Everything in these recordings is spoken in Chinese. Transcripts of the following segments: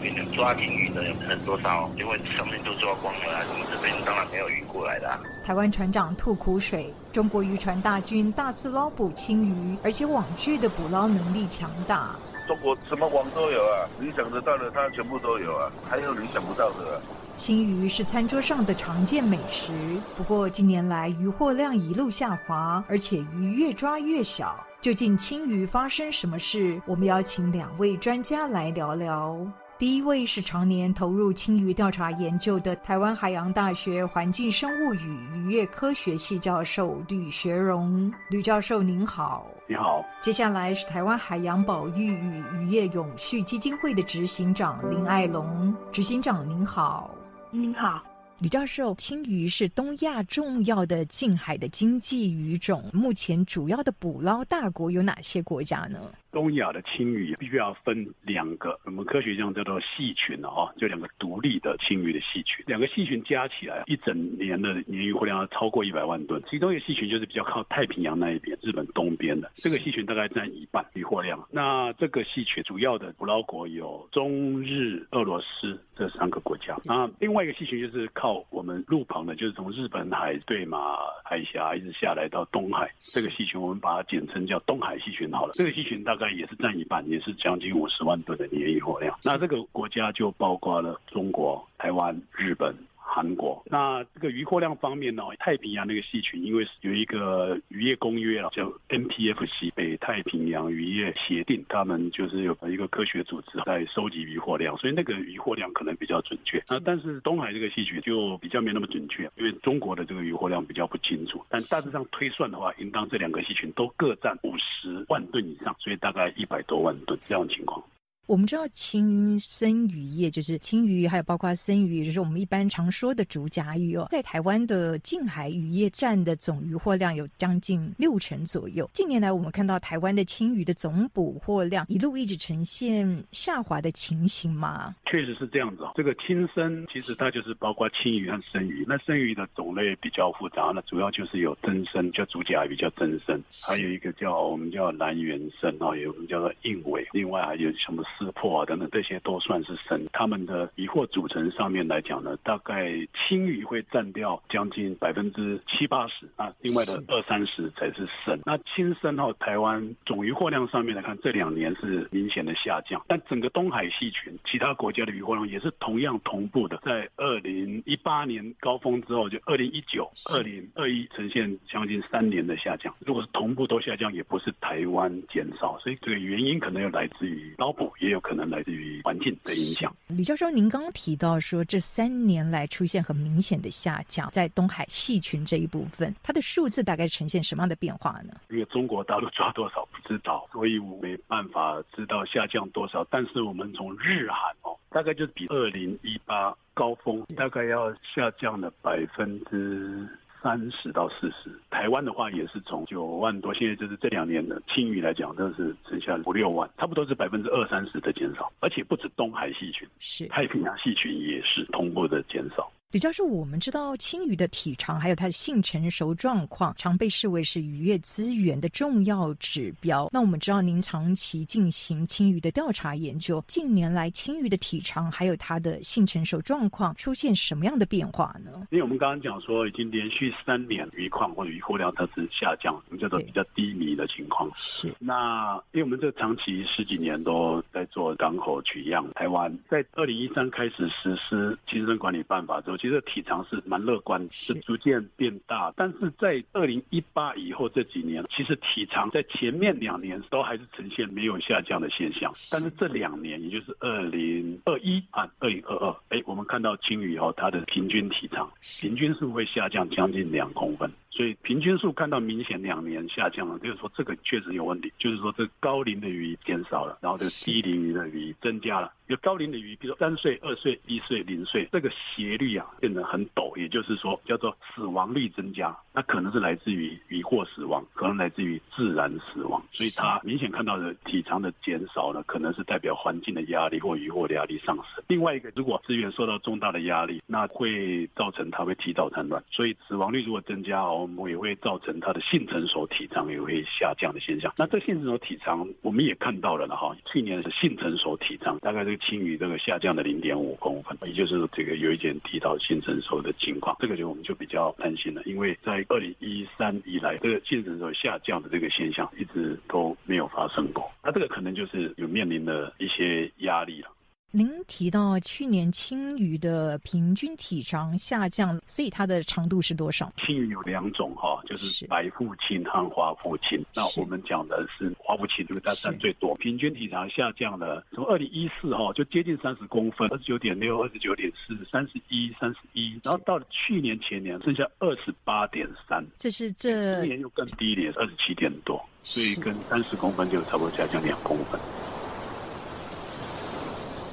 边的抓鲸鱼的有很多艘，因为上面都抓光了，啊我们这边当然没有鱼过来的。台湾船长吐苦水，中国渔船大军大肆捞捕青鱼，而且网具的捕捞能力强大。中国什么网都有啊，你想得到的它全部都有啊，还有你想不到的。青鱼是餐桌上的常见美食，不过近年来渔获量一路下滑，而且鱼越抓越小。究竟青鱼发生什么事？我们邀请两位专家来聊聊。第一位是常年投入青鱼调查研究的台湾海洋大学环境生物与渔业科学系教授吕学荣。吕教授您好，你好。接下来是台湾海洋保育与渔业永续基金会的执行长林爱龙，执行长您好，您好。吕教授，青鱼是东亚重要的近海的经济鱼种，目前主要的捕捞大国有哪些国家呢？东亚的青鱼必须要分两个，我们科学上叫做系群哦，就两个独立的青鱼的系群。两个系群加起来，一整年的年鱼货量要超过一百万吨。其中一个系群就是比较靠太平洋那一边，日本东边的这个系群大概占一半鱼货量。那这个系群主要的捕捞国有中日、俄罗斯这三个国家。那另外一个系群就是靠我们路旁的，就是从日本海对马海峡一直下来到东海这个系群，我们把它简称叫东海系群好了。这个系群大。在也是占一半，也是将近五十万吨的年渔获量。那这个国家就包括了中国、台湾、日本。韩国那这个渔获量方面呢，太平洋那个细群，因为有一个渔业公约了，叫 MPF 西北太平洋渔业协定，他们就是有一个科学组织在收集渔获量，所以那个渔获量可能比较准确。那但是东海这个细群就比较没那么准确，因为中国的这个渔获量比较不清楚。但大致上推算的话，应当这两个细群都各占五十万吨以上，所以大概一百多万吨这样的情况。我们知道青生渔业就是青鱼，还有包括生鱼，就是我们一般常说的竹荚鱼哦。在台湾的近海渔业占的总渔获量有将近六成左右。近年来，我们看到台湾的青鱼的总捕获量一路一直呈现下滑的情形嘛？确实是这样子哦。这个青生其实它就是包括青鱼和生鱼。那生鱼的种类比较复杂，那主要就是有真生，叫竹荚鱼叫真生，还有一个叫我们叫蓝圆生哦，有我们叫做硬尾，另外还有什么？撕破啊等等，这些都算是神。他们的渔获组成上面来讲呢，大概青鱼会占掉将近百分之七八十啊，另外的二三十才是神。那青生哈，台湾总渔获量上面来看，这两年是明显的下降。但整个东海系群，其他国家的渔获量也是同样同步的，在二零一八年高峰之后，就二零一九、二零二一呈现将近三年的下降。如果是同步都下降，也不是台湾减少，所以这个原因可能又来自于捞捕也。有可能来自于环境的影响。李教授，您刚刚提到说，这三年来出现很明显的下降，在东海细群这一部分，它的数字大概呈现什么样的变化呢？因为中国大陆抓多少不知道，所以我没办法知道下降多少。但是我们从日韩哦，大概就比二零一八高峰大概要下降了百分之。三十到四十，台湾的话也是从九万多，现在就是这两年的青鱼来讲，都是剩下五六万，差不多是百分之二三十的减少，而且不止东海细菌，是太平洋细菌也是同步的减少。比较是我们知道青鱼的体长还有它的性成熟状况，常被视为是渔业资源的重要指标。那我们知道您长期进行青鱼的调查研究，近年来青鱼的体长还有它的性成熟状况出现什么样的变化呢？因为我们刚刚讲说，已经连续三年鱼况或者鱼获量它是下降，我们叫做比较低迷的情况。是。那因为我们这长期十几年都在做港口取样，台湾在二零一三开始实施精神管理办法之后。其实体长是蛮乐观，是逐渐变大。但是在二零一八以后这几年，其实体长在前面两年都还是呈现没有下降的现象。但是这两年，也就是二零二一啊，二零二二，哎，我们看到青鱼哦，它的平均体长平均是会下降将近两公分。所以平均数看到明显两年下降了，就是说这个确实有问题，就是说这高龄的鱼减少了，然后这个低龄鱼的鱼增加了。有高龄的鱼，比如说三岁、二岁、一岁、零岁，这个斜率啊变得很陡，也就是说叫做死亡率增加，那可能是来自于渔获死亡，可能来自于自然死亡，所以它明显看到的体长的减少呢，可能是代表环境的压力或渔获的压力上升。另外一个，如果资源受到重大的压力，那会造成它会提早产卵，所以死亡率如果增加，我们也会造成它的性成熟体长也会下降的现象。那这性成熟体长我们也看到了了哈，去年是性成熟体长大概这个。青鱼这个下降的零点五公分，也就是这个有一点提到性成熟的情况，这个就我们就比较担心了，因为在二零一三以来，这个性成熟下降的这个现象一直都没有发生过，那这个可能就是有面临的一些压力了。您提到去年青鱼的平均体长下降，所以它的长度是多少？青鱼有两种哈，就是白腹青和花腹青。那我们讲的是花腹青，因为它占最多。平均体长下降了，从二零一四哈就接近三十公分，二十九点六、二十九点四、三十一、三十一，然后到了去年前年剩下二十八点三，这是这今年又更低一点，二十七点多，所以跟三十公分就差不多下降两公分。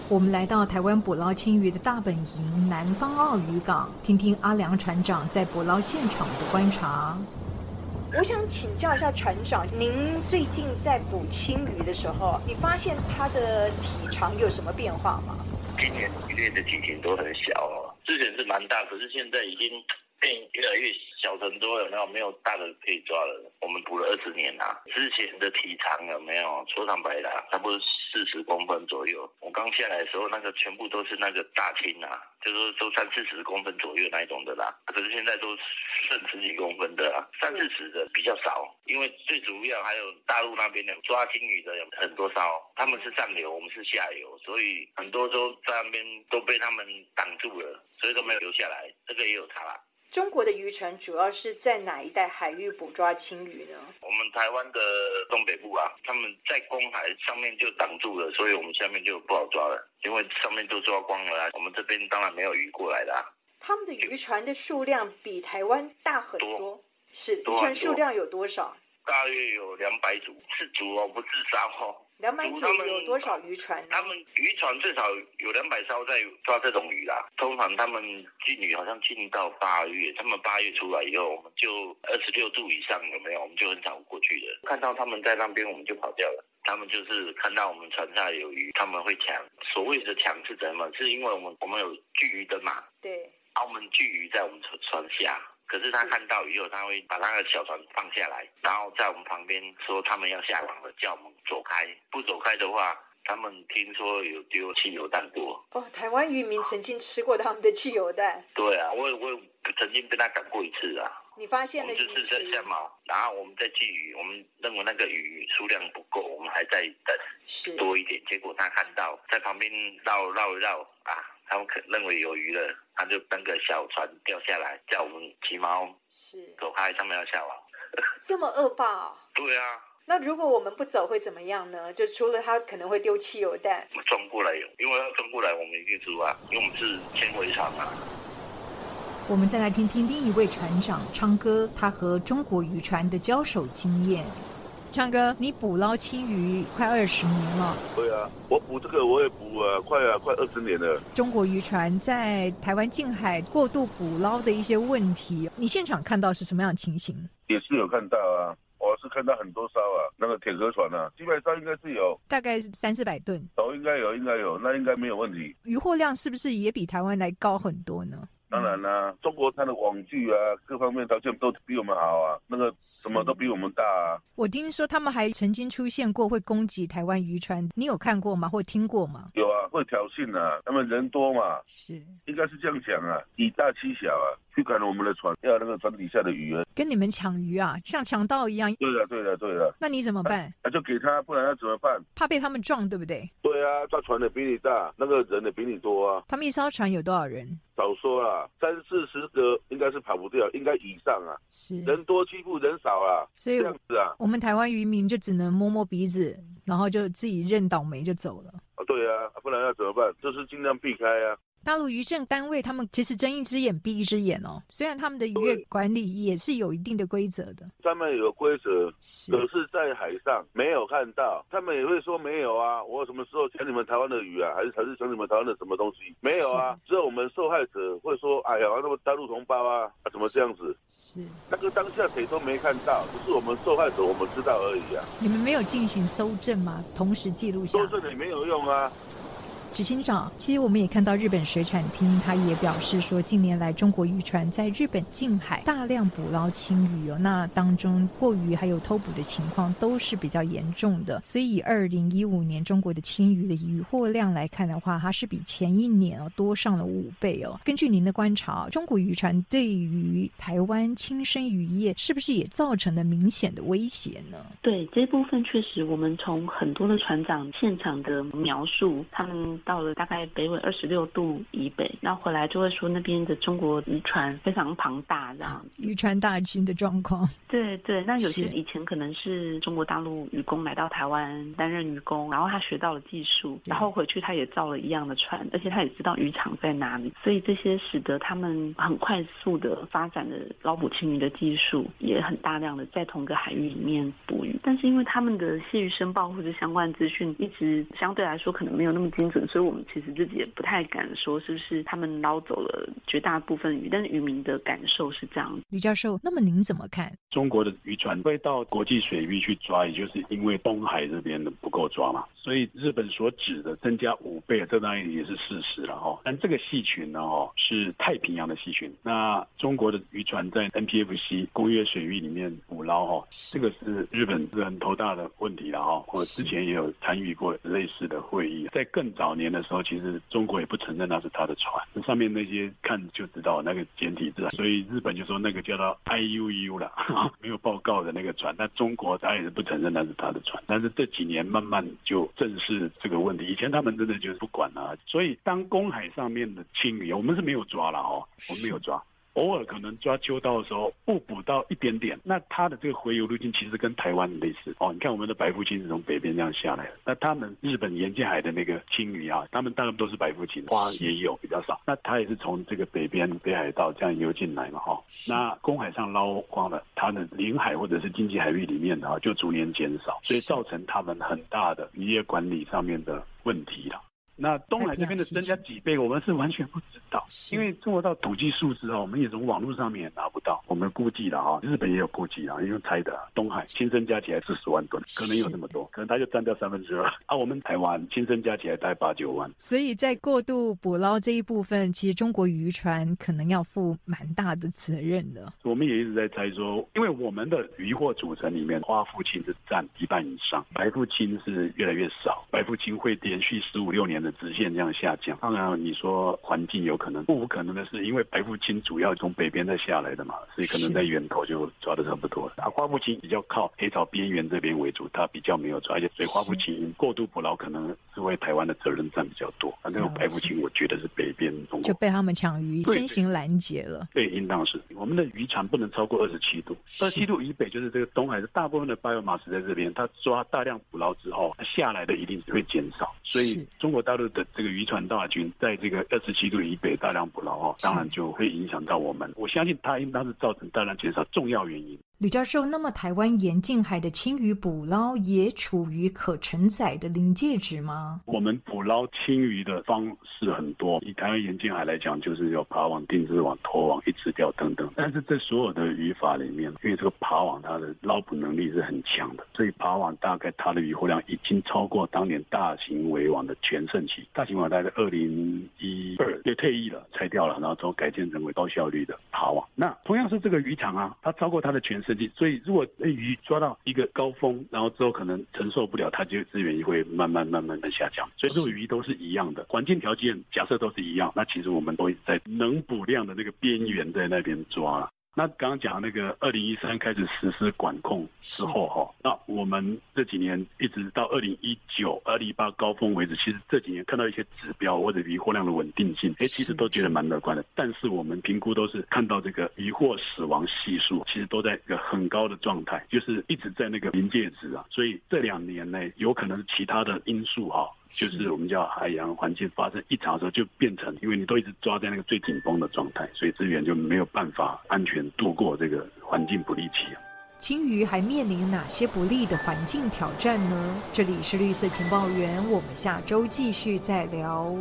我们来到台湾捕捞青鱼的大本营南方澳渔港，听听阿良船长在捕捞现场的观察。我想请教一下船长，您最近在捕青鱼的时候，你发现它的体长有什么变化吗？今年鱼类的体型都很小哦，之前是蛮大，可是现在已经。变越来越小很多，有没有？没有大的可以抓了。我们捕了二十年啦，之前的体长有没有？说坦白的，差不多四十公分左右。我刚下来的时候，那个全部都是那个大青啊，就是都三四十公分左右那一种的啦。可是现在都剩十几公分的啊，三四十的比较少。因为最主要还有大陆那边的抓金鱼的有很多艘，他们是上游，我们是下游，所以很多都在那边都被他们挡住了，所以都没有留下来。这个也有差啦。中国的渔船主要是在哪一带海域捕抓青鱼呢？我们台湾的东北部啊，他们在公海上面就挡住了，所以我们下面就不好抓了，因为上面都抓光了。我们这边当然没有鱼过来的。他们的渔船的数量比台湾大很多，是渔船数量有多少？大约有两百组，是组哦，不是艘哦。两百组有多少渔船？他们渔船最少有两百艘在抓这种鱼啦。通常他们进鱼好像进到八月，他们八月出来以后，我们就二十六度以上有没有？我们就很少过去的。看到他们在那边，我们就跑掉了。他们就是看到我们船上有鱼，他们会抢。所谓的抢是怎么？是因为我们我们有聚鱼的嘛？对。澳门聚鱼在我们船船下。可是他看到以后，他会把那个小船放下来，然后在我们旁边说他们要下网了，叫我们走开。不走开的话，他们听说有丢汽油弹过。哦，台湾渔民曾经吃过他们的汽油弹。对啊，我我曾经被他赶过一次啊。你发现了？就是在下锚，然后我们在寄鱼，我们认为那个鱼数量不够，我们还在等多一点。结果他看到在旁边绕绕绕啊。他们可认为有鱼了，他就登个小船掉下来，叫我们骑猫是走开，他们要下网。这么恶霸？对啊。那如果我们不走会怎么样呢？就除了他可能会丢汽油弹，撞过来，因为要撞过来，我们一定输啊，因为我们是纤维厂啊。我们再来听听另一位船长昌哥，他和中国渔船的交手经验。昌哥，你捕捞青鱼快二十年了。对啊，我捕这个我也捕啊，快啊，快二十年了。中国渔船在台湾近海过度捕捞的一些问题，你现场看到是什么样的情形？也是有看到啊，我是看到很多艘啊，那个铁壳船啊，基本上应该是有，大概三四百吨。都应该有，应该有，那应该没有问题。渔获量是不是也比台湾来高很多呢？当然啦，中国它的网剧啊，各方面条件都比我们好啊，那个什么都比我们大啊。我听说他们还曾经出现过会攻击台湾渔船，你有看过吗？或听过吗？有啊，会挑衅啊，他们人多嘛，是，应该是这样讲啊，以大欺小啊，去赶我们的船，要那个船底下的鱼啊，跟你们抢鱼啊，像强盗一样。对的，对的，对的。那你怎么办？那就给他，不然要怎么办？怕被他们撞，对不对？对啊，抓船的比你大，那个人的比你多啊。他们一艘船有多少人？少说啦，三四十个应该是跑不掉，应该以上啊。是人多欺负人少啊，所以这样子啊。我们台湾渔民就只能摸摸鼻子，然后就自己认倒霉就走了。啊，对呀，不然要怎么办？就是尽量避开呀。大陆渔政单位他们其实睁一只眼闭一只眼哦，虽然他们的渔业管理也是有一定的规则的，他们有规则，是可是，在海上没有看到，他们也会说没有啊，我什么时候抢你们台湾的鱼啊，还是还是抢你们台湾的什么东西？没有啊，只有我们受害者会说，哎呀，那么大陆同胞啊，啊怎么这样子？是，那个当下谁都没看到，只是我们受害者我们知道而已啊，你们没有进行搜证吗？同时记录下搜证也没有用啊。执行长，其实我们也看到日本水产厅，他也表示说，近年来中国渔船在日本近海大量捕捞青鱼哦，那当中过渔还有偷捕的情况都是比较严重的。所以以二零一五年中国的青鱼的渔获量来看的话，它是比前一年哦多上了五倍哦。根据您的观察，中国渔船对于台湾轻生渔业是不是也造成了明显的威胁呢？对这部分，确实我们从很多的船长现场的描述，他们到了大概北纬二十六度以北，然后回来就会说那边的中国渔船非常庞大，这样。渔船大军的状况，对对，那有些以前可能是中国大陆渔工来到台湾担任渔工，然后他学到了技术，然后回去他也造了一样的船，而且他也知道渔场在哪里，所以这些使得他们很快速的发展的捞捕青鱼的技术，也很大量的在同个海域里面捕鱼。但是因为他们的蟹鱼申报或者相关资讯一直相对来说可能没有那么精准，所以我们其实自己也不太敢说是不是他们捞走了绝大部分鱼，但是渔民的感受是这样。吕教授，那么您怎么看？中国的渔船会到国际水域去抓，也就是因为东海这边的不够抓嘛，所以日本所指的增加五倍，这当然也是事实了哈。但这个细群呢，哈是太平洋的细群，那中国的渔船在 NPFC 公约水域里面捕捞哈，这个是日本是很头大的问题了哈。我之前也有参与过类似的会议，在更早年的时候，其实中国也不承认那是他的船，那上面那些看就知道那个简体字，所以日本就说那个叫做 IUU 了，没有报告的那个船，但中国他也是不承认那是他的船，但是这几年慢慢就正视这个问题，以前他们真的就是不管啊，所以当公海上面的青鱼，我们是没有抓了哦，我们没有抓。偶尔可能抓秋刀的时候误捕到一点点，那它的这个回游路径其实跟台湾类似哦。你看我们的白腹青是从北边这样下来的，那他们日本沿近海的那个青鱼啊，他们大部分都是白腹青，花也有比较少。那它也是从这个北边北海道这样游进来嘛哈。那公海上捞光了，它的领海或者是经济海域里面的啊，就逐年减少，所以造成他们很大的渔业管理上面的问题了。那东海这边的增加几倍，我们是完全不知道，因为中国到统计数字哦，我们也从网络上面也拿不到。我们估计了啊，日本也有估计啊，因为猜的东海亲生加起来四十万吨，可能有那么多，可能它就占掉三分之二。啊，我们台湾亲生加起来大概八九万。所以在过度捕捞这一部分，其实中国渔船可能要负蛮大的责任的。我们也一直在猜说，因为我们的渔获组成里面，花腹青是占一半以上，白腹青是越来越少，白腹青会连续十五六年的直线这样下降。当然，你说环境有可能，不无可能的是，因为白腹青主要从北边再下来的嘛，所以可能在源头就抓的差不多了。啊，花腹青比较靠黑潮边缘这边为主，它比较没有抓，而且所以花腹青过度捕捞可能是为台湾的责任占比较多。反正白腹青，我觉得是北边中国。就被他们抢鱼先行拦截了。对，应当是。我们的渔船不能超过二十七度，二十七度以北就是这个东海的大部分的 biomass 在这边，它抓大量捕捞之后，它下来的一定是会减少，所以中国大陆的这个渔船大军在这个二十七度以北大量捕捞哦，当然就会影响到我们。我相信它应当是造成大量减少重要原因。吕教授，那么台湾沿近海的青鱼捕捞也处于可承载的临界值吗？我们捕捞青鱼的方式很多，以台湾沿近海来讲，就是有爬网、定制网、拖网、一直钓等等。但是这所有的渔法里面，因为这个爬网它的捞捕能力是很强的，所以爬网大概它的渔获量已经超过当年大型围网的全盛期。大型网大概二零一二也退役了，拆掉了，然后之后改建成为高效率的爬网。那同样是这个渔场啊，它超过它的全所以如果那鱼抓到一个高峰，然后之后可能承受不了，它就资源也会慢慢慢慢的下降。所以这个鱼都是一样的，环境条件假设都是一样，那其实我们都在能捕量的那个边缘在那边抓了。那刚刚讲那个二零一三开始实施管控之后哈，那我们这几年一直到二零一九、二零一八高峰为止，其实这几年看到一些指标或者渔获量的稳定性，哎，其实都觉得蛮乐观的。但是我们评估都是看到这个渔获死亡系数，其实都在一个很高的状态，就是一直在那个临界值啊。所以这两年内有可能是其他的因素哈。就是我们叫海洋环境发生异常的时候，就变成因为你都一直抓在那个最紧绷的状态，所以资源就没有办法安全度过这个环境不利期。青鱼还面临哪些不利的环境挑战呢？这里是绿色情报员，我们下周继续再聊。